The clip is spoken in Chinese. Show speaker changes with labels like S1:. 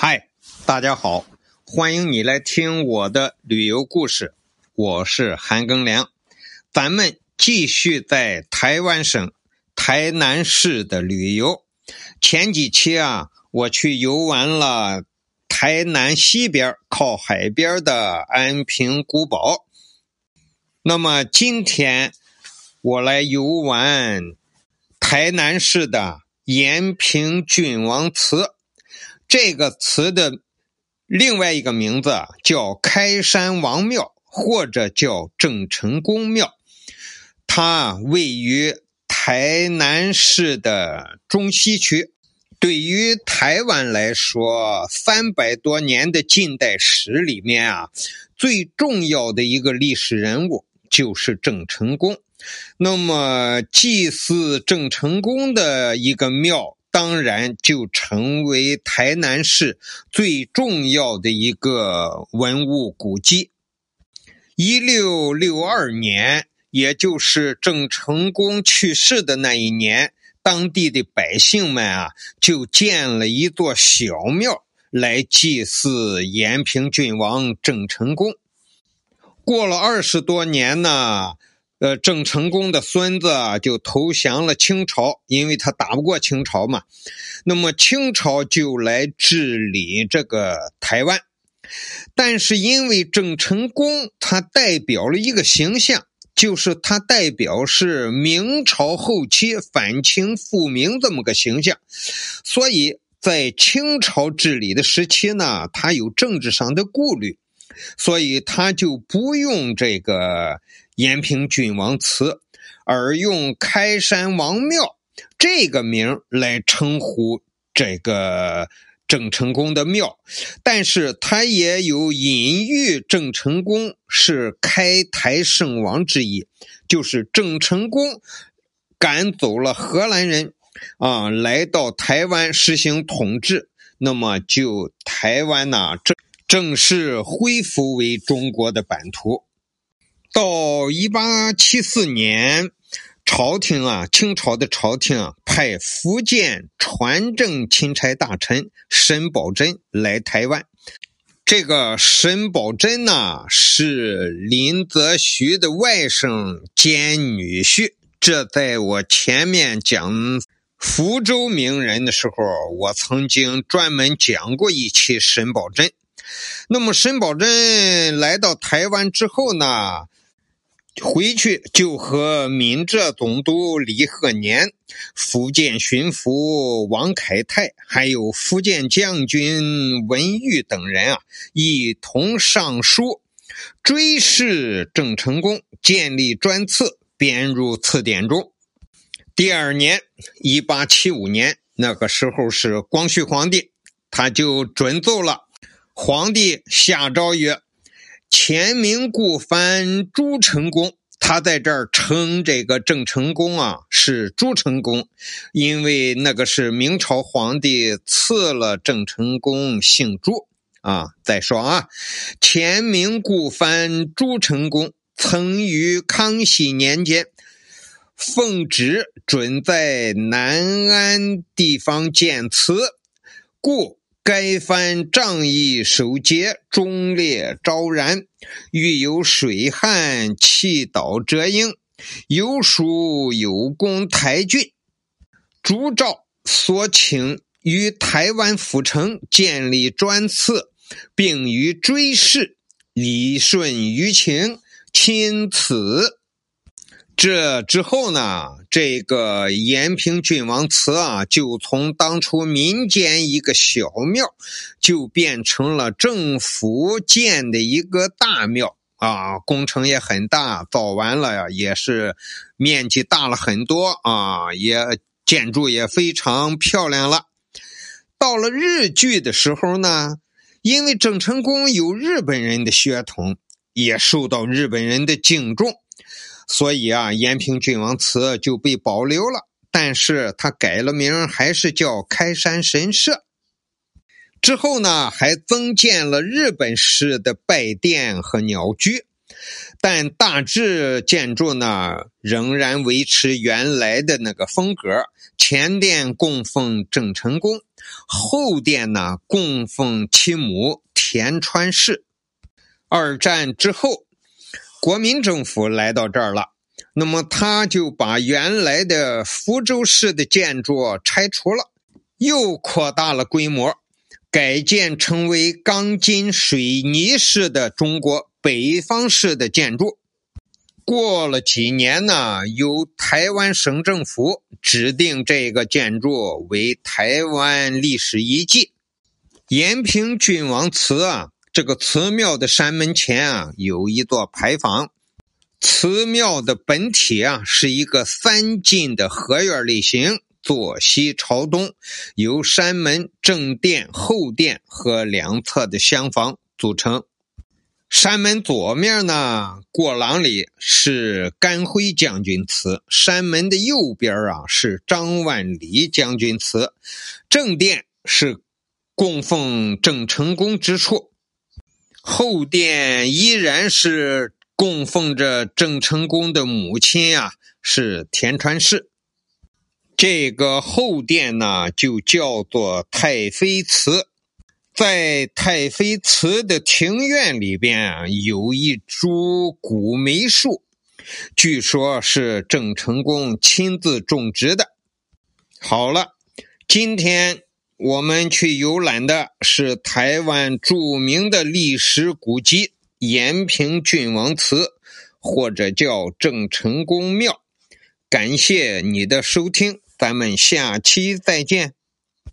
S1: 嗨，大家好，欢迎你来听我的旅游故事，我是韩庚良，咱们继续在台湾省台南市的旅游。前几期啊，我去游玩了台南西边靠海边的安平古堡，那么今天我来游玩台南市的延平郡王祠。这个词的另外一个名字叫开山王庙，或者叫郑成功庙。它位于台南市的中西区。对于台湾来说，三百多年的近代史里面啊，最重要的一个历史人物就是郑成功。那么，祭祀郑成功的一个庙。当然，就成为台南市最重要的一个文物古迹。一六六二年，也就是郑成功去世的那一年，当地的百姓们啊，就建了一座小庙来祭祀延平郡王郑成功。过了二十多年呢。呃，郑成功的孙子就投降了清朝，因为他打不过清朝嘛。那么清朝就来治理这个台湾，但是因为郑成功他代表了一个形象，就是他代表是明朝后期反清复明这么个形象，所以在清朝治理的时期呢，他有政治上的顾虑，所以他就不用这个。延平郡王祠，而用开山王庙这个名来称呼这个郑成功的庙，但是他也有隐喻郑成功是开台圣王之意，就是郑成功赶走了荷兰人啊，来到台湾实行统治，那么就台湾呐正正式恢复为中国的版图。到一八七四年，朝廷啊，清朝的朝廷啊派福建传政钦差大臣沈葆桢来台湾。这个沈葆桢呢，是林则徐的外甥兼女婿。这在我前面讲福州名人的时候，我曾经专门讲过一期沈葆桢。那么沈葆桢来到台湾之后呢？回去就和闽浙总督李鹤年、福建巡抚王凯泰，还有福建将军文玉等人啊，一同上书追谥郑成功，建立专册，编入词典中。第二年，一八七五年，那个时候是光绪皇帝，他就准奏了，皇帝下诏曰。前明故藩朱成功，他在这儿称这个郑成功啊是朱成功，因为那个是明朝皇帝赐了郑成功姓朱啊。再说啊，前明故藩朱成功曾于康熙年间奉旨准在南安地方建祠，故。该番仗义守节，忠烈昭然，遇有水旱，弃岛折鹰，有属有功台郡，朱照所请于台湾府城建立专祠，并予追谥，理顺舆情，钦此。这之后呢，这个延平郡王祠啊，就从当初民间一个小庙，就变成了政府建的一个大庙啊，工程也很大，造完了呀，也是面积大了很多啊，也建筑也非常漂亮了。到了日据的时候呢，因为郑成功有日本人的血统，也受到日本人的敬重。所以啊，延平郡王祠就被保留了，但是他改了名，还是叫开山神社。之后呢，还增建了日本式的拜殿和鸟居，但大致建筑呢仍然维持原来的那个风格，前殿供奉郑成功，后殿呢供奉其母田川氏。二战之后，国民政府来到这儿了，那么他就把原来的福州市的建筑拆除了，又扩大了规模，改建成为钢筋水泥式的中国北方式的建筑。过了几年呢，由台湾省政府指定这个建筑为台湾历史遗迹。延平郡王祠啊，这个祠庙的山门前啊，有一座牌坊。祠庙的本体啊，是一个三进的合院类型，坐西朝东，由山门、正殿、后殿和两侧的厢房组成。山门左面呢，过廊里是甘辉将军祠；山门的右边啊是张万里将军祠。正殿是供奉郑成功之处，后殿依然是供奉着郑成功的母亲呀，是田川氏。这个后殿呢，就叫做太妃祠。在太妃祠的庭院里边啊，有一株古梅树，据说是郑成功亲自种植的。好了，今天我们去游览的是台湾著名的历史古迹延平郡王祠，或者叫郑成功庙。感谢你的收听，咱们下期再见。